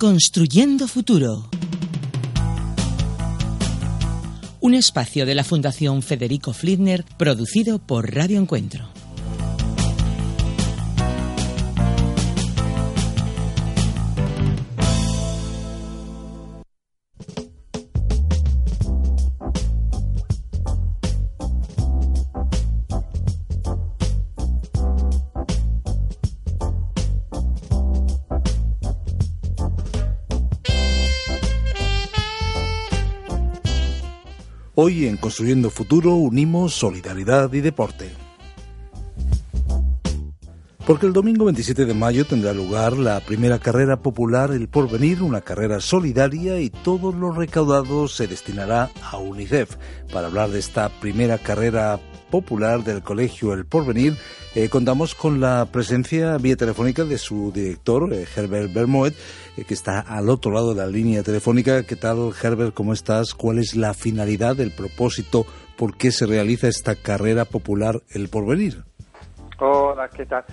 Construyendo futuro. Un espacio de la Fundación Federico Fliedner producido por Radio Encuentro. Hoy en Construyendo Futuro unimos solidaridad y deporte. Porque el domingo 27 de mayo tendrá lugar la primera carrera popular El Porvenir, una carrera solidaria y todos los recaudados se destinará a UNICEF. Para hablar de esta primera carrera popular del colegio El Porvenir, eh, contamos con la presencia vía telefónica de su director, eh, Herbert Bermoet, eh, que está al otro lado de la línea telefónica. ¿Qué tal, Herbert? ¿Cómo estás? ¿Cuál es la finalidad, el propósito? ¿Por qué se realiza esta carrera popular El Porvenir? Hola, ¿qué tal?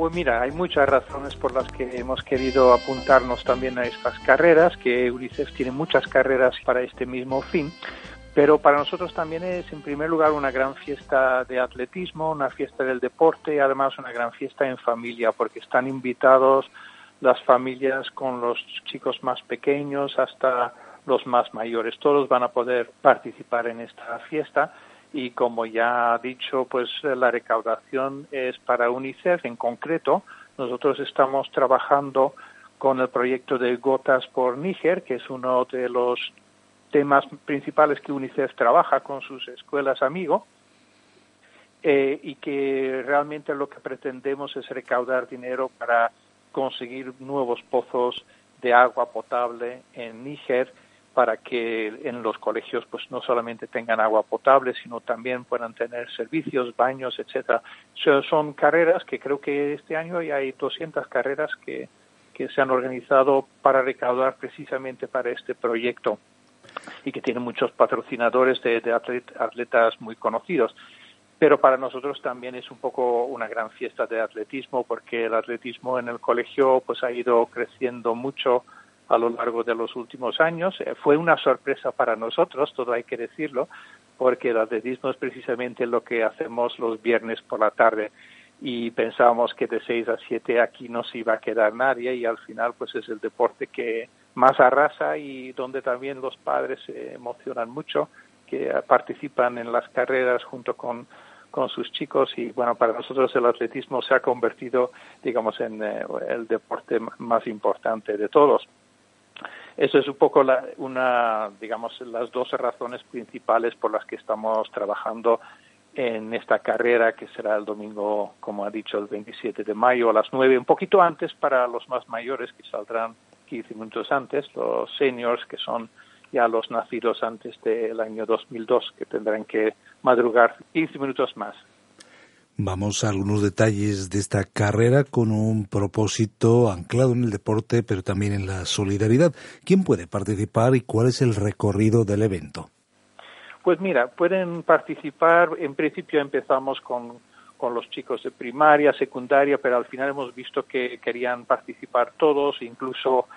Pues mira, hay muchas razones por las que hemos querido apuntarnos también a estas carreras, que UNICEF tiene muchas carreras para este mismo fin. Pero para nosotros también es, en primer lugar, una gran fiesta de atletismo, una fiesta del deporte y además una gran fiesta en familia, porque están invitados las familias con los chicos más pequeños hasta los más mayores. Todos van a poder participar en esta fiesta y como ya ha dicho, pues la recaudación es para UNICEF en concreto. Nosotros estamos trabajando con el proyecto de Gotas por Níger, que es uno de los temas principales que UNICEF trabaja con sus escuelas amigos eh, y que realmente lo que pretendemos es recaudar dinero para conseguir nuevos pozos de agua potable en Níger para que en los colegios pues no solamente tengan agua potable sino también puedan tener servicios, baños, etcétera. son carreras que creo que este año ya hay 200 carreras que, que se han organizado para recaudar precisamente para este proyecto y que tiene muchos patrocinadores de, atletas muy conocidos. Pero para nosotros también es un poco una gran fiesta de atletismo porque el atletismo en el colegio pues ha ido creciendo mucho a lo largo de los últimos años. Eh, fue una sorpresa para nosotros, todo hay que decirlo, porque el atletismo es precisamente lo que hacemos los viernes por la tarde y pensábamos que de 6 a 7 aquí no se iba a quedar nadie y al final pues es el deporte que más arrasa y donde también los padres se emocionan mucho, que participan en las carreras junto con, con sus chicos y bueno, para nosotros el atletismo se ha convertido, digamos, en eh, el deporte más importante de todos. Eso es un poco la, una, digamos, las dos razones principales por las que estamos trabajando en esta carrera que será el domingo, como ha dicho, el 27 de mayo a las 9, un poquito antes para los más mayores que saldrán 15 minutos antes, los seniors, que son ya los nacidos antes del año 2002, que tendrán que madrugar 15 minutos más. Vamos a algunos detalles de esta carrera con un propósito anclado en el deporte, pero también en la solidaridad. ¿Quién puede participar y cuál es el recorrido del evento? Pues mira, pueden participar, en principio empezamos con con los chicos de primaria, secundaria, pero al final hemos visto que querían participar todos, incluso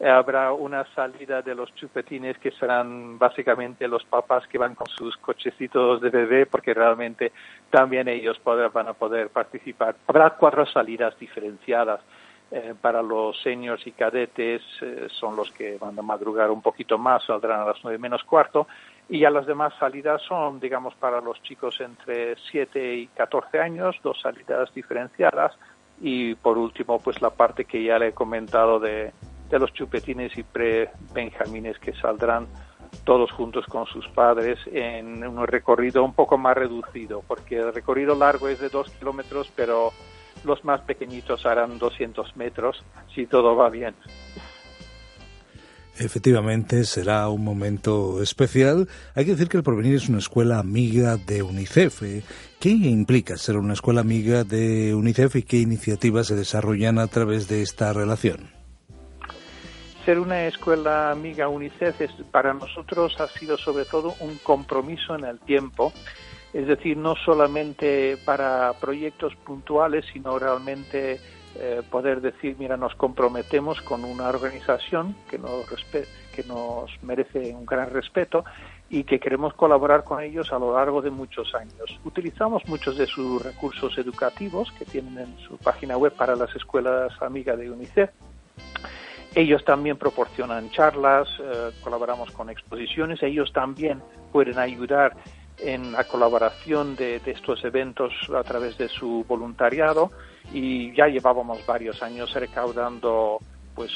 eh, habrá una salida de los chupetines que serán básicamente los papás que van con sus cochecitos de bebé porque realmente también ellos van a poder participar. Habrá cuatro salidas diferenciadas. Eh, para los seniors y cadetes eh, son los que van a madrugar un poquito más, saldrán a las nueve menos cuarto y ya las demás salidas son, digamos, para los chicos entre 7 y 14 años, dos salidas diferenciadas y por último, pues la parte que ya le he comentado de, de los chupetines y pre-benjamines que saldrán todos juntos con sus padres en un recorrido un poco más reducido, porque el recorrido largo es de dos kilómetros, pero los más pequeñitos harán 200 metros si todo va bien. Efectivamente, será un momento especial. Hay que decir que el Porvenir es una escuela amiga de UNICEF. ¿Qué implica ser una escuela amiga de UNICEF y qué iniciativas se desarrollan a través de esta relación? Ser una escuela amiga UNICEF es, para nosotros ha sido sobre todo un compromiso en el tiempo, es decir, no solamente para proyectos puntuales, sino realmente eh, poder decir, mira, nos comprometemos con una organización que nos, que nos merece un gran respeto y que queremos colaborar con ellos a lo largo de muchos años. Utilizamos muchos de sus recursos educativos que tienen en su página web para las escuelas amigas de UNICEF. Ellos también proporcionan charlas, eh, colaboramos con exposiciones, ellos también pueden ayudar en la colaboración de, estos eventos a través de su voluntariado y ya llevábamos varios años recaudando pues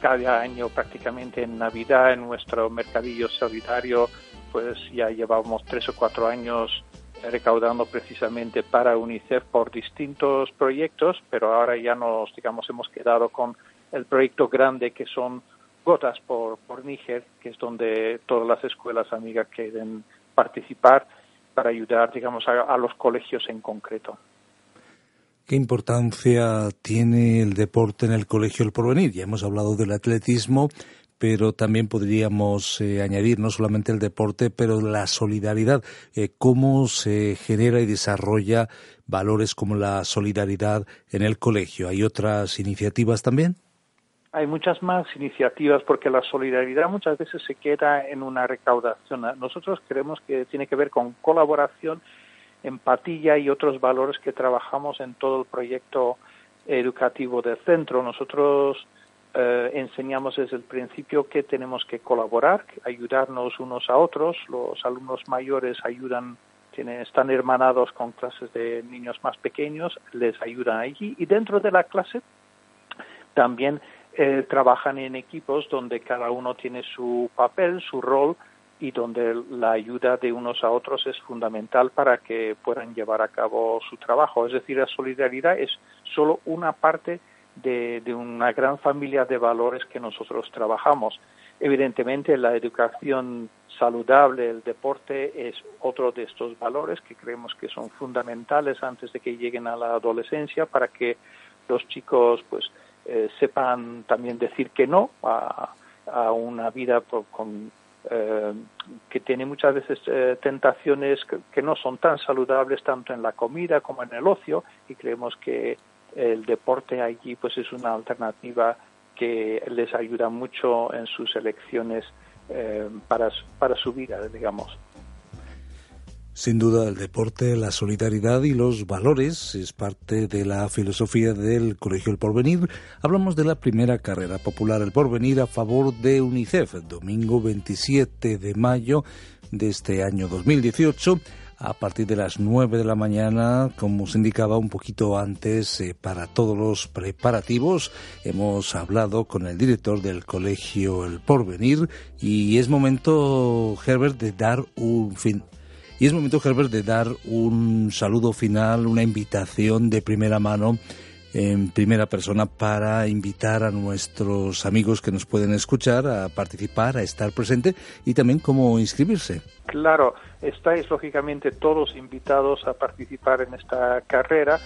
cada año prácticamente en Navidad en nuestro mercadillo solidario pues ya llevábamos tres o cuatro años recaudando precisamente para UNICEF por distintos proyectos, pero ahora ya nos, digamos, hemos quedado con el proyecto grande que son Gotas por, por Níger, que es donde todas las escuelas amigas quieren participar para ayudar, digamos, a, los colegios en concreto. ¿Qué importancia tiene el deporte en el colegio El Porvenir? Ya hemos hablado del atletismo, pero también podríamos eh, añadir no solamente el deporte, pero la solidaridad. Eh, ¿Cómo se genera y desarrolla valores como la solidaridad en el colegio? ¿Hay otras iniciativas también? hay muchas más iniciativas porque la solidaridad muchas veces se queda en una recaudación. Nosotros creemos que tiene que ver con colaboración, empatía y otros valores que trabajamos en todo el proyecto educativo del centro. Nosotros eh, enseñamos desde el principio que tenemos que colaborar, ayudarnos unos a otros. Los alumnos mayores ayudan, tienen, están hermanados con clases de niños más pequeños, les ayudan allí y dentro de la clase también eh, trabajan en equipos donde cada uno tiene su papel, su rol y donde la ayuda de unos a otros es fundamental para que puedan llevar a cabo su trabajo. Es decir, la solidaridad es solo una parte de, de una gran familia de valores que nosotros trabajamos. Evidentemente, la educación saludable, el deporte es otro de estos valores que creemos que son fundamentales antes de que lleguen a la adolescencia para que los chicos pues eh, sepan también decir que no a, una vida con, eh, que tiene muchas veces eh, tentaciones que, no son tan saludables tanto en la comida como en el ocio y creemos que el deporte allí pues es una alternativa que les ayuda mucho en sus elecciones para, para su vida, digamos. Sin duda, el deporte, la solidaridad y los valores es parte de la filosofía del Colegio El Porvenir. Hablamos de la primera carrera popular El Porvenir a favor de UNICEF, domingo 27 de mayo de este año 2018 a partir de las 9 de la mañana, como se indicaba un poquito antes, eh, para todos los preparativos. Hemos hablado con el director del colegio El Porvenir y es momento, Herbert, de dar un fin, y es momento, Herbert, de dar un saludo final, una invitación de primera mano, en primera persona, para invitar a nuestros amigos que nos pueden escuchar a participar, a estar presente y también cómo inscribirse. Claro, estáis lógicamente todos invitados a participar en esta carrera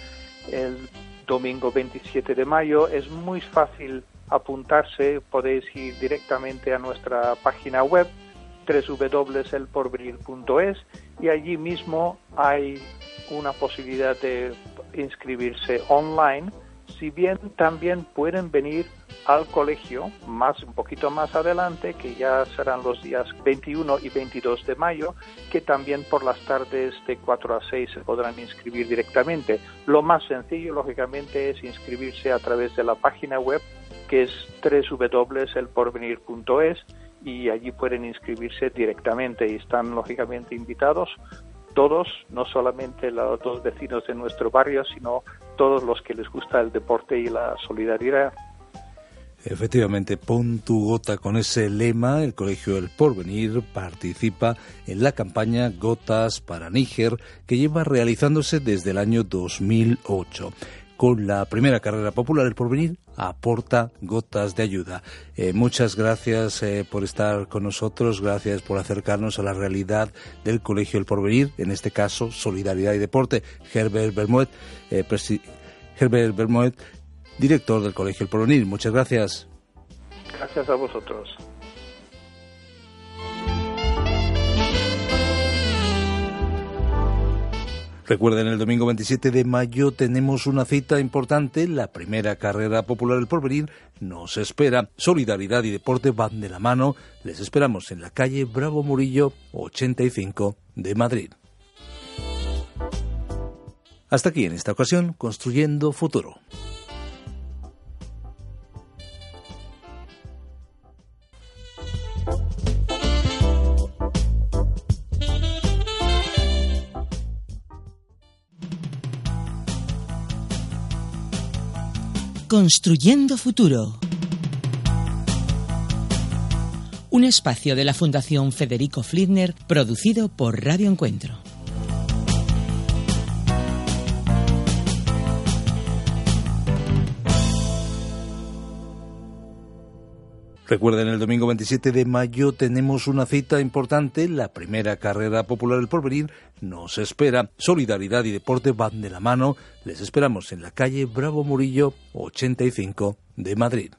el domingo 27 de mayo. Es muy fácil apuntarse, podéis ir directamente a nuestra página web www.elporvenir.es y allí mismo hay una posibilidad de inscribirse online, si bien también pueden venir al colegio más un poquito más adelante, que ya serán los días 21 y 22 de mayo, que también por las tardes de 4 a 6 se podrán inscribir directamente. Lo más sencillo, lógicamente, es inscribirse a través de la página web que es www.elporvenir.es y allí pueden inscribirse directamente y están lógicamente invitados todos, no solamente los dos vecinos de nuestro barrio, sino todos los que les gusta el deporte y la solidaridad. Efectivamente, pon tu gota con ese lema. El Colegio El Porvenir participa en la campaña Gotas para Níger, que lleva realizándose desde el año 2008. Con la primera carrera popular, el porvenir, aporta gotas de ayuda. Eh, muchas gracias eh, por estar con nosotros, gracias por acercarnos a la realidad del Colegio El Porvenir, en este caso Solidaridad y Deporte. Herbert Bermuet, eh, Herbert director del Colegio El Porvenir, muchas gracias. Gracias a vosotros. Recuerden, el domingo 27 de mayo tenemos una cita importante. La primera carrera popular del porvenir nos espera. Solidaridad y deporte van de la mano. Les esperamos en la calle Bravo Murillo 85 de Madrid. Hasta aquí en esta ocasión, Construyendo Futuro. Construyendo Futuro. Un espacio de la Fundación Federico Fliedner producido por Radio Encuentro. Recuerden, el domingo 27 de mayo tenemos una cita importante. La primera carrera popular del porvenir nos espera. Solidaridad y deporte van de la mano. Les esperamos en la calle Bravo Murillo 85 de Madrid.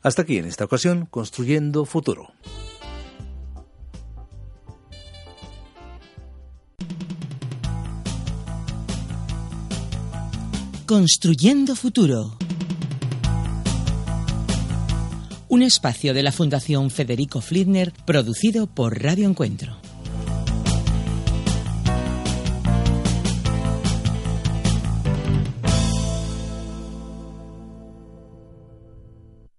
Hasta aquí en esta ocasión, Construyendo Futuro. Construyendo Futuro un espacio de la Fundación Federico Fliedner producido por Radio Encuentro.